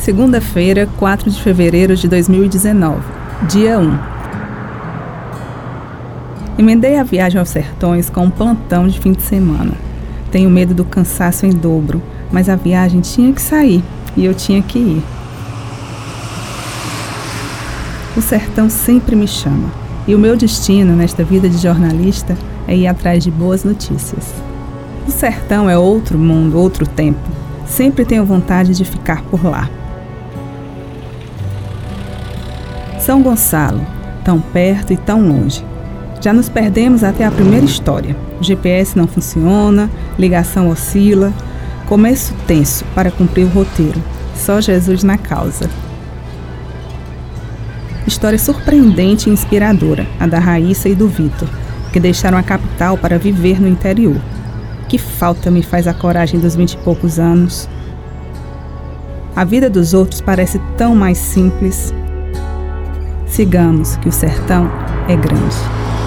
Segunda-feira, 4 de fevereiro de 2019, dia 1. Emendei a viagem aos sertões com um plantão de fim de semana. Tenho medo do cansaço em dobro, mas a viagem tinha que sair e eu tinha que ir. O sertão sempre me chama, e o meu destino nesta vida de jornalista é ir atrás de boas notícias. O sertão é outro mundo, outro tempo. Sempre tenho vontade de ficar por lá. São Gonçalo, tão perto e tão longe. Já nos perdemos até a primeira história. O GPS não funciona, ligação oscila, começo tenso para cumprir o roteiro. Só Jesus na causa. História surpreendente e inspiradora, a da Raíssa e do Vitor, que deixaram a capital para viver no interior. Que falta me faz a coragem dos vinte e poucos anos. A vida dos outros parece tão mais simples. Sigamos, que o sertão é grande.